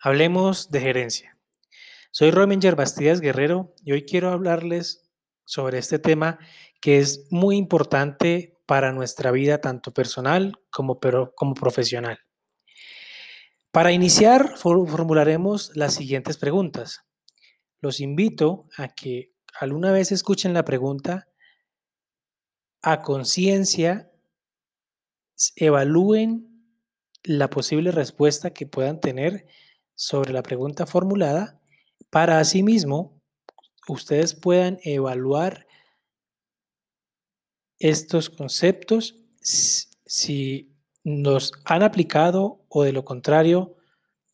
Hablemos de gerencia. Soy Rominger Bastidas Guerrero y hoy quiero hablarles sobre este tema que es muy importante para nuestra vida tanto personal como, como profesional. Para iniciar, formularemos las siguientes preguntas. Los invito a que alguna vez escuchen la pregunta a conciencia, evalúen la posible respuesta que puedan tener sobre la pregunta formulada para asimismo ustedes puedan evaluar estos conceptos si nos han aplicado o de lo contrario,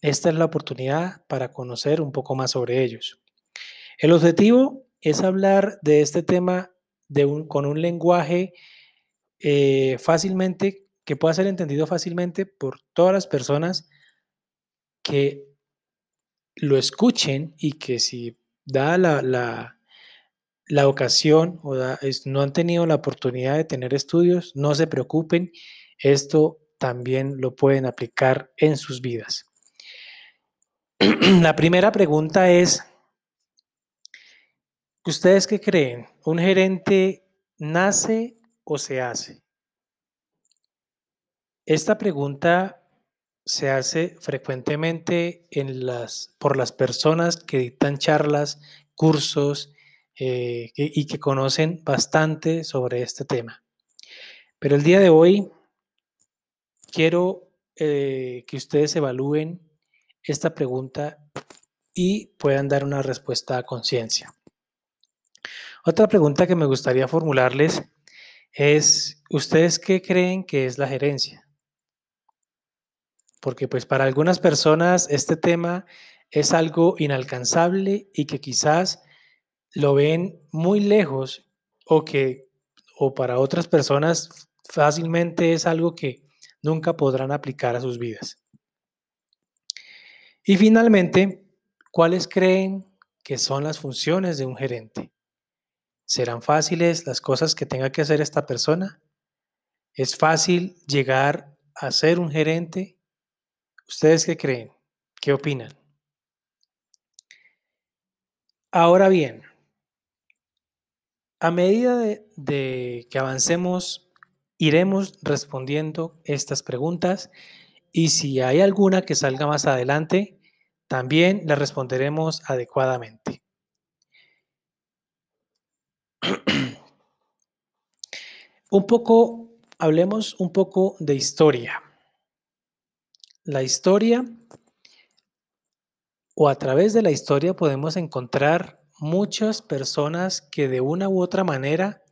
esta es la oportunidad para conocer un poco más sobre ellos. El objetivo es hablar de este tema de un, con un lenguaje eh, fácilmente, que pueda ser entendido fácilmente por todas las personas que lo escuchen y que si da la, la, ocasión o no han tenido la oportunidad de tener estudios, no se preocupen, esto también lo pueden aplicar en sus vidas. la primera pregunta es, ¿ustedes qué creen? ¿Un gerente nace o se hace? Esta pregunta se hace frecuentemente por las personas que dictan charlas, cursos eh, y que conocen bastante sobre este tema. Pero el día de hoy quiero eh, que ustedes evalúen esta pregunta y puedan dar una respuesta a conciencia. Otra pregunta que me gustaría formularles es, ¿ustedes qué creen que es la gerencia? Porque pues para algunas personas este tema es algo inalcanzable y que quizás lo ven muy lejos o que o para otras personas fácilmente es algo que nunca podrán aplicar a sus vidas. Y finalmente, ¿cuáles creen que son las funciones de un gerente? ¿Serán fáciles las cosas que tenga que hacer esta persona? ¿Es fácil llegar a ser un gerente? ¿Ustedes qué creen? ¿Qué opinan? Ahora bien, a medida de, que avancemos, iremos respondiendo estas preguntas y si hay alguna que salga más adelante, también la responderemos adecuadamente. un poco, hablemos un poco de historia la historia o a través de la historia podemos encontrar muchas personas que de una u otra manera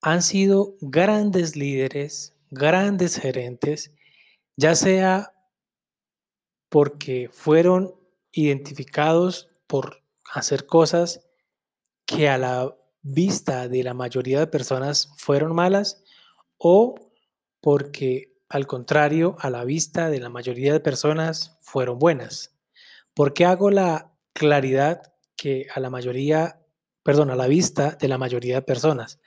han sido grandes líderes, grandes gerentes, ya sea porque fueron identificados por hacer cosas que a la vista de la mayoría de personas fueron malas o porque al contrario, a la vista de la mayoría de personas fueron buenas. ¿Por qué hago la claridad que a la mayoría, perdón, a la vista de la mayoría de personas?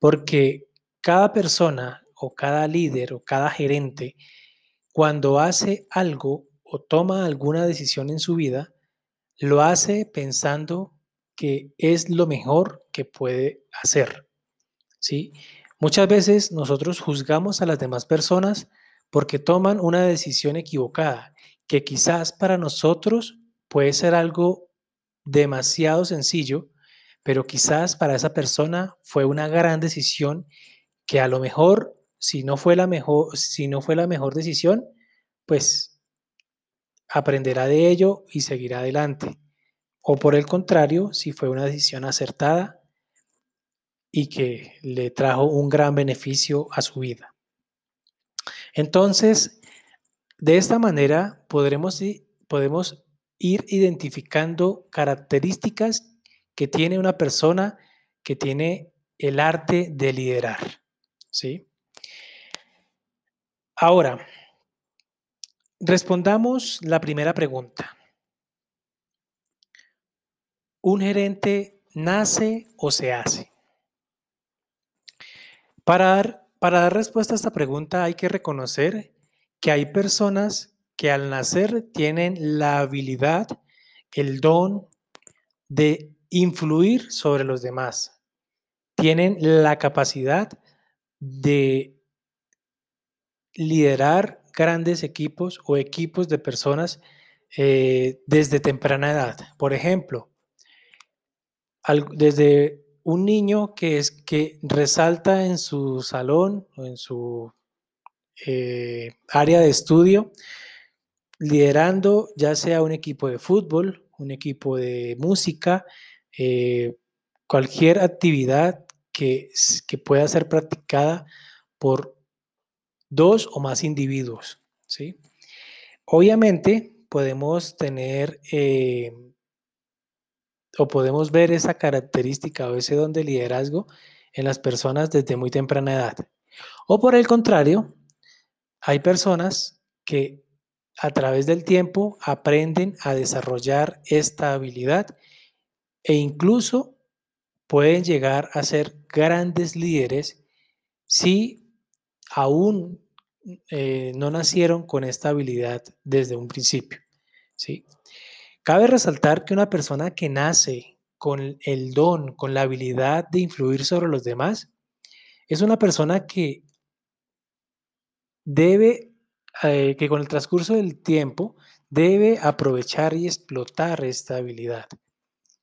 Porque cada persona o cada líder o cada gerente, cuando hace algo o toma alguna decisión en su vida, lo hace pensando que es lo mejor que puede hacer. ¿Sí? Muchas veces nosotros juzgamos a las demás personas porque toman una decisión equivocada, que quizás para nosotros puede ser algo demasiado sencillo, pero quizás para esa persona fue una gran decisión que a lo mejor si no fue la mejor si no fue la mejor decisión, pues aprenderá de ello y seguirá adelante. O por el contrario, si fue una decisión acertada, y que le trajo un gran beneficio a su vida. Entonces, de esta manera podremos, podemos ir identificando características que tiene una persona que tiene el arte de liderar. ¿sí? Ahora, respondamos la primera pregunta. ¿Un gerente nace o se hace? Para dar, para dar respuesta a esta pregunta hay que reconocer que hay personas que al nacer tienen la habilidad, el don de influir sobre los demás. Tienen la capacidad de liderar grandes equipos o equipos de personas eh, desde temprana edad. Por ejemplo, desde un niño que, es, que resalta en su salón o en su eh, área de estudio, liderando ya sea un equipo de fútbol, un equipo de música, eh, cualquier actividad que, que, pueda ser practicada por dos o más individuos. ¿sí? Obviamente podemos tener eh, o podemos ver esa característica o ese don de liderazgo en las personas desde muy temprana edad. O por el contrario, hay personas que a través del tiempo aprenden a desarrollar esta habilidad e incluso pueden llegar a ser grandes líderes si aún eh, no nacieron con esta habilidad desde un principio. ¿sí? Cabe resaltar que una persona que nace con el don, con la habilidad de influir sobre los demás, es una persona que debe eh, que con el transcurso del tiempo debe aprovechar y explotar esta habilidad,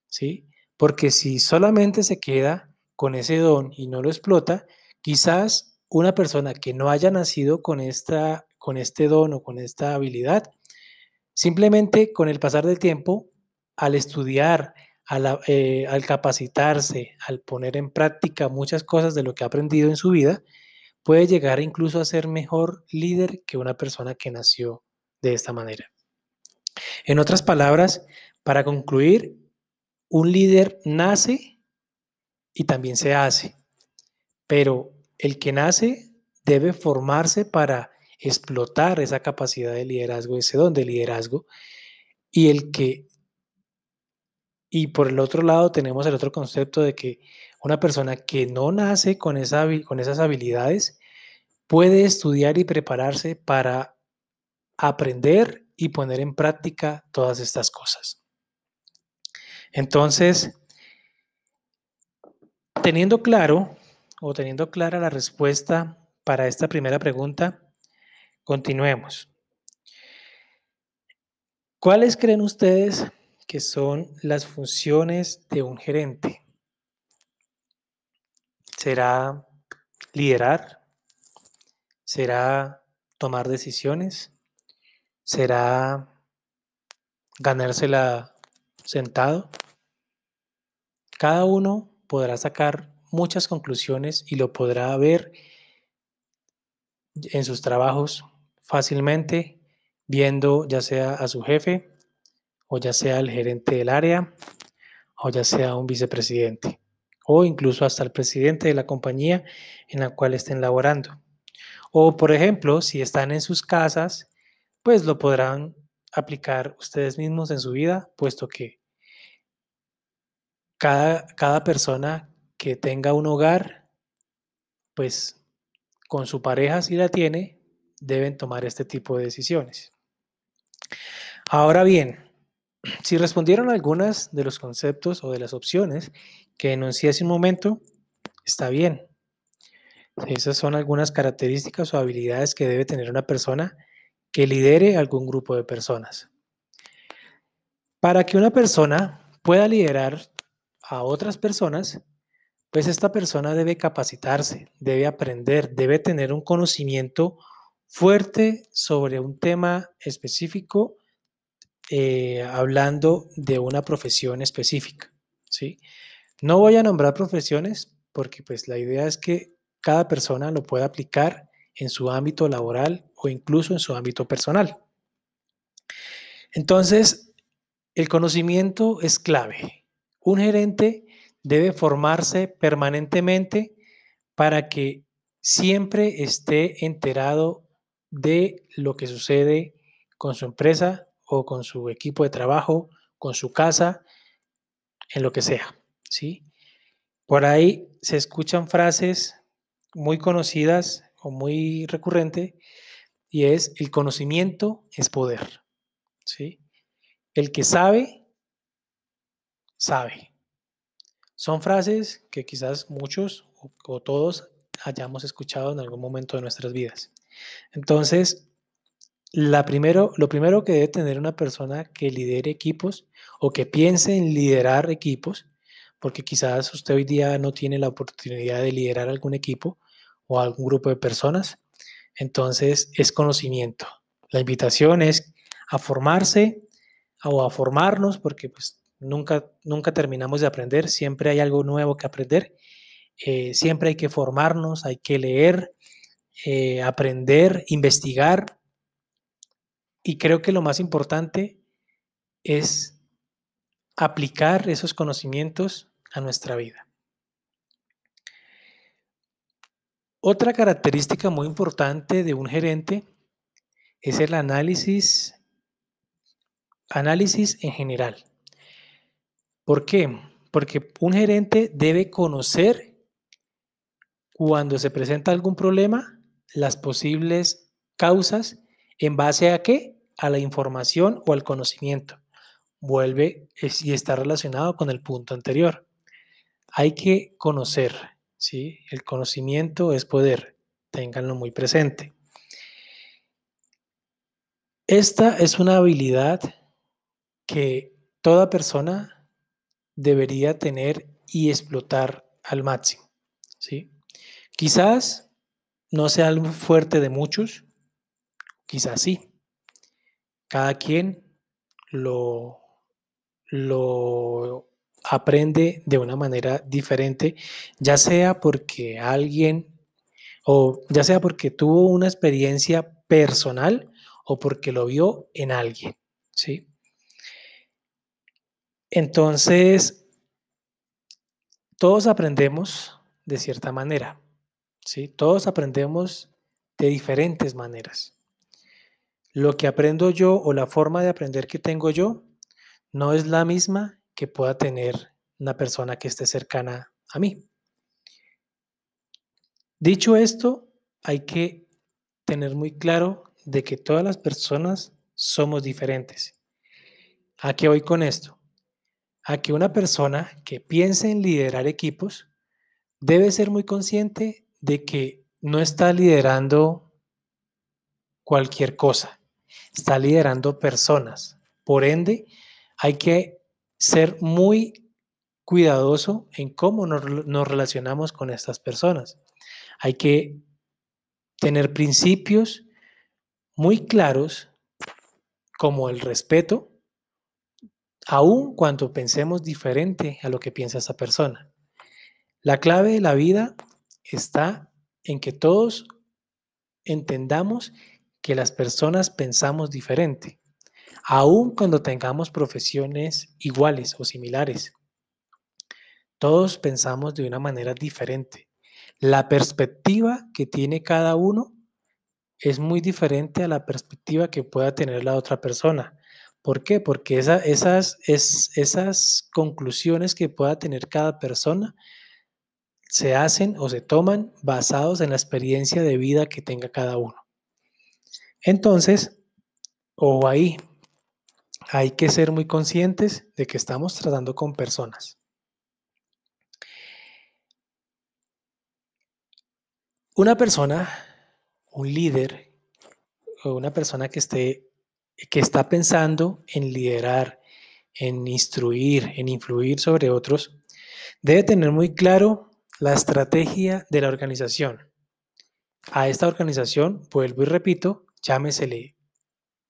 ¿sí? Porque si solamente se queda con ese don y no lo explota, quizás una persona que no haya nacido con, esta, con este don o con esta habilidad, simplemente con el pasar del tiempo, al estudiar, al, eh, al capacitarse, al poner en práctica muchas cosas de lo que ha aprendido en su vida, puede llegar incluso a ser mejor líder que una persona que nació de esta manera. En otras palabras, para concluir, un líder nace y también se hace, pero el que nace debe formarse para explotar esa capacidad de liderazgo, ese don de liderazgo, y el que y por el otro lado tenemos el otro concepto de que una persona que no nace con, esa, con esas habilidades puede estudiar y prepararse para aprender y poner en práctica todas estas cosas. Entonces, teniendo claro o teniendo clara la respuesta para esta primera pregunta, continuemos. ¿Cuáles creen ustedes que son las funciones de un gerente? ¿Será liderar? ¿Será tomar decisiones? ¿Será ganársela sentado? Cada uno podrá sacar muchas conclusiones y lo podrá ver en sus trabajos fácilmente, viendo ya sea a su jefe o ya sea el gerente del área o ya sea un vicepresidente o incluso hasta el presidente de la compañía en la cual estén laborando. O, por ejemplo, si están en sus casas, pues lo podrán aplicar ustedes mismos en su vida, puesto que cada, cada persona que tenga un hogar, pues con su pareja, si la tiene, deben tomar este tipo de decisiones. Ahora bien, si respondieron algunas de los conceptos o de las opciones que enuncié hace un momento, está bien. Esas son algunas características o habilidades que debe tener una persona que lidere algún grupo de personas. Para que una persona pueda liderar a otras personas, pues esta persona debe capacitarse, debe aprender, debe tener un conocimiento fuerte sobre un tema específico, eh, hablando de una profesión específica. ¿sí? No voy a nombrar profesiones porque pues la idea es que cada persona lo pueda aplicar en su ámbito laboral o incluso en su ámbito personal. Entonces, el conocimiento es clave. Un gerente debe formarse permanentemente para que siempre esté enterado de lo que sucede con su empresa o con su equipo de trabajo, con su casa, en lo que sea. ¿sí? Por ahí se escuchan frases muy conocidas o muy recurrente y es el conocimiento es poder. ¿sí? El que sabe, sabe. Son frases que quizás muchos o, todos hayamos escuchado en algún momento de nuestras vidas. Entonces, la primero, lo primero que debe tener una persona que lidere equipos o que piense en liderar equipos, porque quizás usted hoy día no tiene la oportunidad de liderar algún equipo o algún grupo de personas, entonces es conocimiento. La invitación es a formarse o a formarnos, porque pues nunca, nunca terminamos de aprender, siempre hay algo nuevo que aprender, eh, siempre hay que formarnos, hay que leer, eh, aprender, investigar. Y creo que lo más importante es aplicar esos conocimientos a nuestra vida. Otra característica muy importante de un gerente es el análisis, análisis en general. ¿Por qué? Porque un gerente debe conocer cuando se presenta algún problema las posibles causas en base a qué? A la información o al conocimiento. Vuelve y está relacionado con el punto anterior. Hay que conocer, ¿sí? El conocimiento es poder, ténganlo muy presente. Esta es una habilidad que toda persona debería tener y explotar al máximo, ¿sí? Quizás no sea algo fuerte de muchos, quizás sí. Cada quien lo, lo aprende de una manera diferente, ya sea porque alguien o ya sea porque tuvo una experiencia personal o porque lo vio en alguien, ¿sí? Entonces, todos aprendemos de cierta manera, ¿sí? Todos aprendemos de diferentes maneras. Lo que aprendo yo o la forma de aprender que tengo yo no es la misma que pueda tener una persona que esté cercana a mí. Dicho esto, hay que tener muy claro de que todas las personas somos diferentes. ¿A qué voy con esto? A que una persona que piense en liderar equipos debe ser muy consciente de que no está liderando cualquier cosa, está liderando personas. Por ende, hay que ser muy cuidadoso en cómo nos, relacionamos con estas personas. Hay que tener principios muy claros como el respeto, aun cuando pensemos diferente a lo que piensa esa persona. La clave de la vida está en que todos entendamos que las personas pensamos diferente aun cuando tengamos profesiones iguales o similares. Todos pensamos de una manera diferente. La perspectiva que tiene cada uno es muy diferente a la perspectiva que pueda tener la otra persona. ¿Por qué? Porque esas, esas conclusiones que pueda tener cada persona se hacen o se toman basados en la experiencia de vida que tenga cada uno. Entonces, o ahí, hay que ser muy conscientes de que estamos tratando con personas. Una persona, un líder o una persona que esté que está pensando en liderar, en instruir, en influir sobre otros, debe tener muy claro la estrategia de la organización. A esta organización, vuelvo y repito, llámesele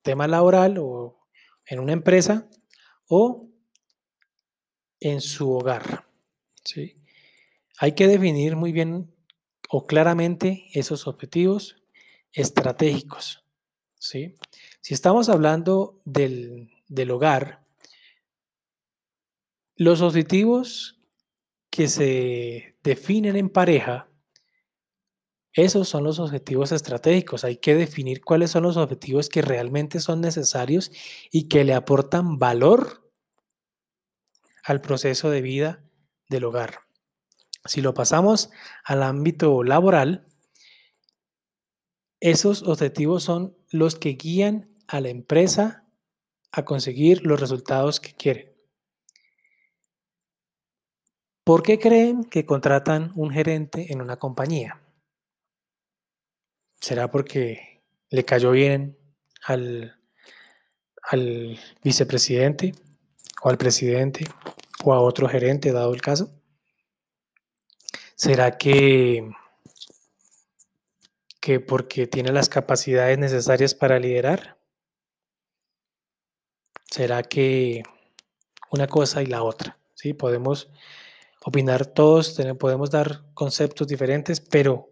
tema laboral o en una empresa o en su hogar. ¿sí? Hay que definir muy bien o claramente esos objetivos estratégicos. ¿sí? Si estamos hablando del, del hogar, los objetivos que se definen en pareja esos son los objetivos estratégicos. Hay que definir cuáles son los objetivos que realmente son necesarios y que le aportan valor al proceso de vida del hogar. Si lo pasamos al ámbito laboral, esos objetivos son los que guían a la empresa a conseguir los resultados que quiere. ¿Por qué creen que contratan un gerente en una compañía? ¿Será porque le cayó bien al, vicepresidente o al presidente o a otro gerente, dado el caso? ¿Será que, que porque tiene las capacidades necesarias para liderar? ¿Será que una cosa y la otra? ¿Sí? Podemos opinar todos, podemos dar conceptos diferentes, pero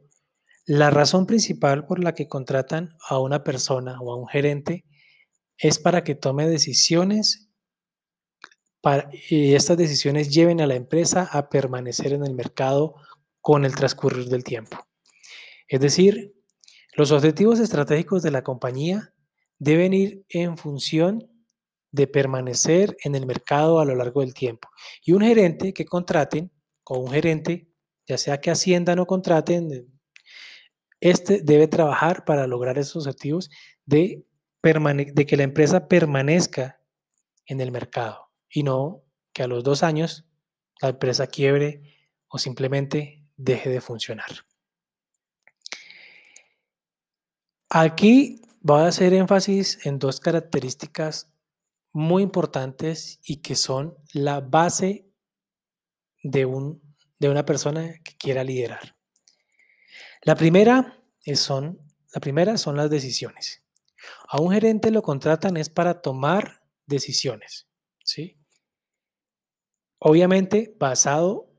la razón principal por la que contratan a una persona o a un gerente es para que tome decisiones y estas decisiones lleven a la empresa a permanecer en el mercado con el transcurrir del tiempo. Es decir, los objetivos estratégicos de la compañía deben ir en función de permanecer en el mercado a lo largo del tiempo. Y un gerente que contraten, o un gerente, ya sea que asciendan o contraten, este debe trabajar para lograr esos objetivos de, de que la empresa permanezca en el mercado y no que a los dos años la empresa quiebre o simplemente deje de funcionar. Aquí voy a hacer énfasis en dos características muy importantes y que son la base de, un, de una persona que quiera liderar. La primera, son, la primera son las decisiones. A un gerente lo contratan es para tomar decisiones, ¿sí? Obviamente basado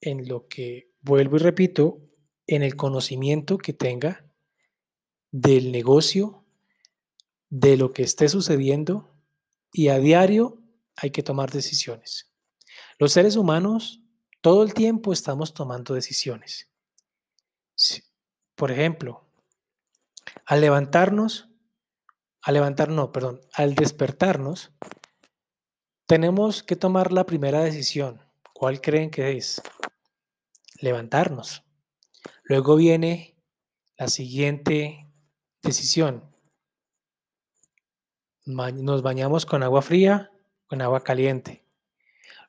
en lo que vuelvo y repito, en el conocimiento que tenga del negocio, de lo que esté sucediendo y a diario hay que tomar decisiones. Los seres humanos todo el tiempo estamos tomando decisiones. Por ejemplo, al levantarnos, al levantar, no, perdón, al despertarnos, tenemos que tomar la primera decisión. ¿Cuál creen que es? levantarnos. Luego viene la siguiente decisión. Nos bañamos con agua fría, con agua caliente.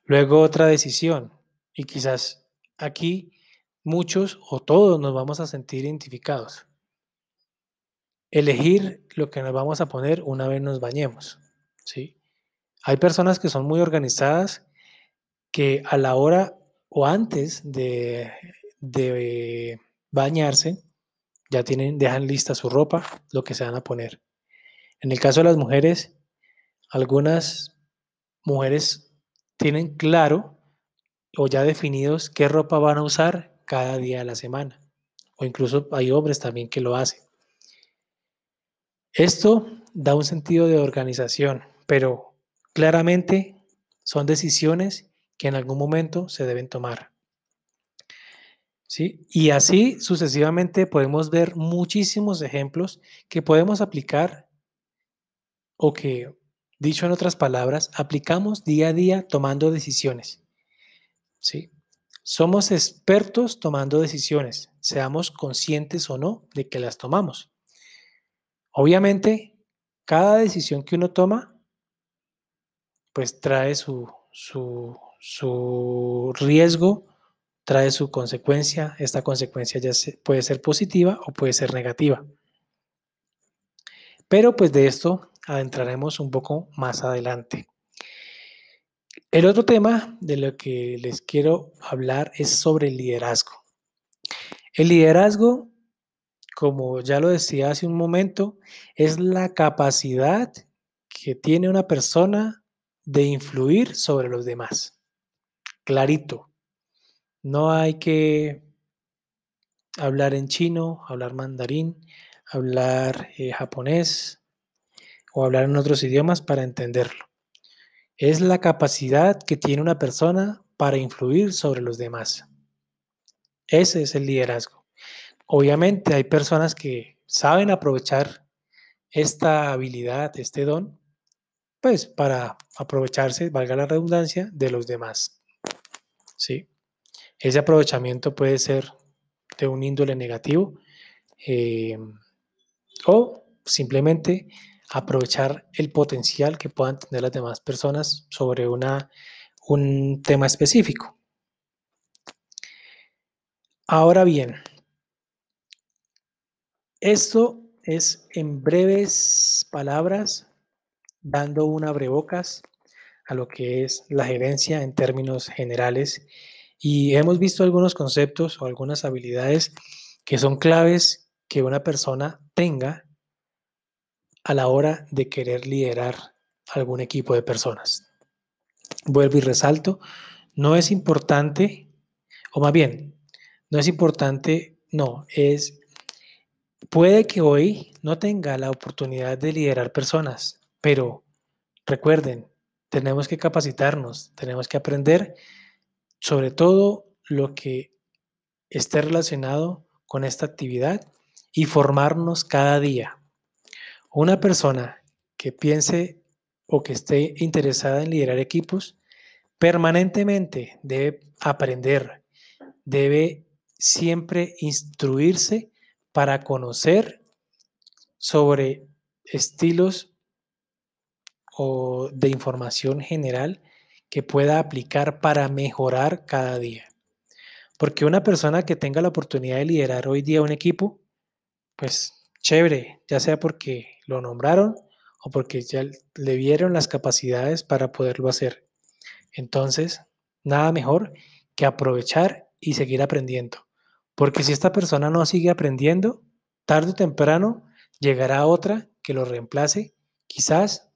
Luego otra decisión. Y quizás aquí muchos o todos nos vamos a sentir identificados. Elegir lo que nos vamos a poner una vez nos bañemos. ¿sí? Hay personas que son muy organizadas que a la hora o antes de, bañarse, ya tienen, dejan lista su ropa, lo que se van a poner. En el caso de las mujeres, algunas mujeres tienen claro o ya definidos qué ropa van a usar cada día de la semana. O incluso hay hombres también que lo hacen. Esto da un sentido de organización, pero claramente son decisiones que en algún momento se deben tomar. ¿Sí? Y así sucesivamente podemos ver muchísimos ejemplos que podemos aplicar o que, dicho en otras palabras, aplicamos día a día tomando decisiones. ¿Sí? Somos expertos tomando decisiones, seamos conscientes o no de que las tomamos. Obviamente, cada decisión que uno toma, pues trae su, su, su riesgo trae su consecuencia. Esta consecuencia ya puede ser positiva o puede ser negativa. Pero pues de esto adentraremos un poco más adelante. El otro tema de lo que les quiero hablar es sobre el liderazgo. El liderazgo, como ya lo decía hace un momento, es la capacidad que tiene una persona de influir sobre los demás clarito. No hay que hablar en chino, hablar mandarín, hablar eh, japonés o hablar en otros idiomas para entenderlo. Es la capacidad que tiene una persona para influir sobre los demás. Ese es el liderazgo. Obviamente hay personas que saben aprovechar esta habilidad, este don, pues para aprovecharse, valga la redundancia, de los demás. ¿sí? Ese aprovechamiento puede ser de un índole negativo, eh, o simplemente aprovechar el potencial que puedan tener las demás personas sobre una, un tema específico. Ahora bien, esto es en breves palabras, dando una abrebocas a lo que es la gerencia en términos generales. Y hemos visto algunos conceptos o algunas habilidades que son claves que una persona tenga a la hora de querer liderar algún equipo de personas. Vuelvo y resalto, no es importante, o más bien, no es importante, no, es, puede que hoy no tenga la oportunidad de liderar personas, pero recuerden, tenemos que capacitarnos, tenemos que aprender sobre todo lo que esté relacionado con esta actividad y formarnos cada día. Una persona que piense o que esté interesada en liderar equipos, permanentemente debe aprender, debe siempre instruirse para conocer sobre estilos o de información general que pueda aplicar para mejorar cada día. Porque una persona que tenga la oportunidad de liderar hoy día un equipo, pues chévere, ya sea porque lo nombraron o porque ya le vieron las capacidades para poderlo hacer. Entonces, nada mejor que aprovechar y seguir aprendiendo. Porque si esta persona no sigue aprendiendo, tarde o temprano llegará otra que lo reemplace, quizás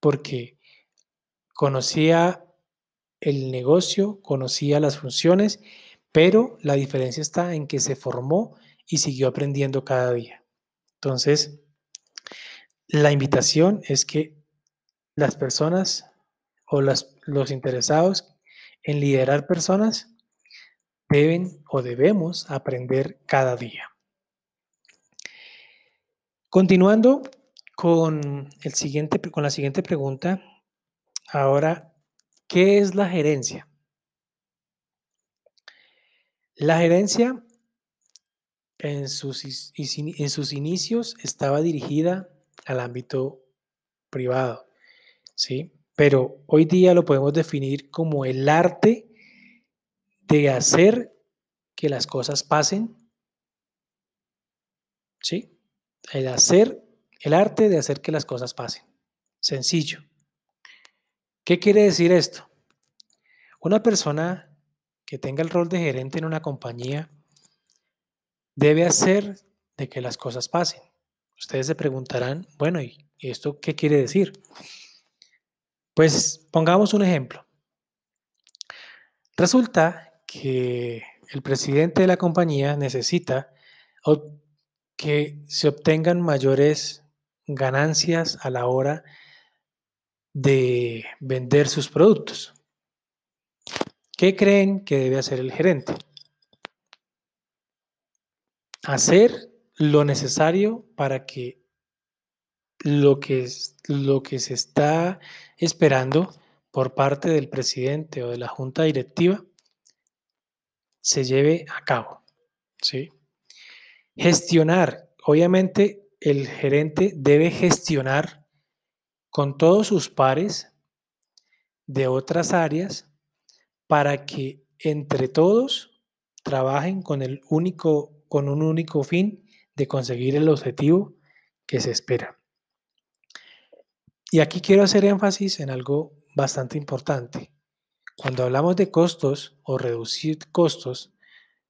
porque conocía el negocio, conocía las funciones, pero la diferencia está en que se formó y siguió aprendiendo cada día. Entonces, la invitación es que las personas o los interesados en liderar personas deben o debemos aprender cada día. Continuando con, el siguiente, con la siguiente pregunta, ahora, ¿qué es la gerencia? La gerencia en sus, en sus inicios estaba dirigida al ámbito privado, ¿sí? Pero hoy día lo podemos definir como el arte de hacer que las cosas pasen, ¿sí? El hacer, el arte de hacer que las cosas pasen. Sencillo. ¿Qué quiere decir esto? Una persona que tenga el rol de gerente en una compañía debe hacer de que las cosas pasen. Ustedes se preguntarán, bueno, ¿y esto qué quiere decir? Pues pongamos un ejemplo. Resulta que el presidente de la compañía necesita que se obtengan mayores ganancias a la hora de vender sus productos. ¿Qué creen que debe hacer el gerente? Hacer lo necesario para que lo que, lo que se está esperando por parte del presidente o de la junta directiva se lleve a cabo. ¿sí? Gestionar, obviamente el gerente debe gestionar con todos sus pares de otras áreas para que entre todos trabajen con el único con un único fin de conseguir el objetivo que se espera. Y aquí quiero hacer énfasis en algo bastante importante. Cuando hablamos de costos o reducir costos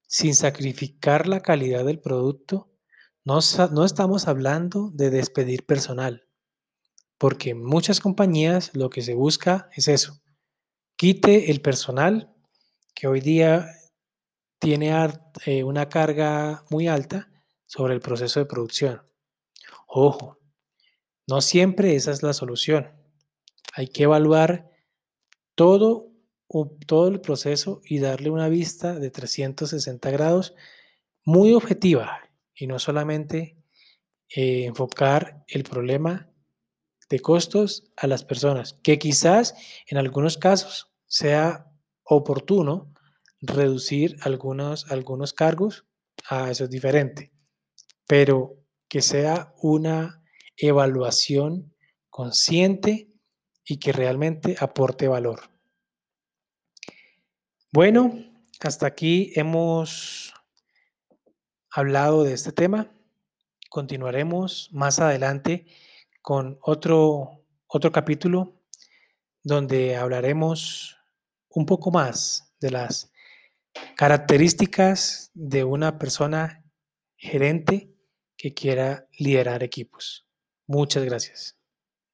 sin sacrificar la calidad del producto, no, no estamos hablando de despedir personal, porque en muchas compañías lo que se busca es eso, quite el personal que hoy día tiene eh, una carga muy alta sobre el proceso de producción. Ojo, no siempre esa es la solución. Hay que evaluar todo, todo el proceso y darle una vista de 360 grados muy objetiva y no solamente eh, enfocar el problema de costos a las personas, que quizás en algunos casos sea oportuno reducir algunos, algunos cargos, a eso es diferente. Pero que sea una evaluación consciente y que realmente aporte valor. Bueno, hasta aquí hemos hablado de este tema. Continuaremos más adelante con otro, otro capítulo donde hablaremos un poco más de las características de una persona gerente que quiera liderar equipos. Muchas gracias.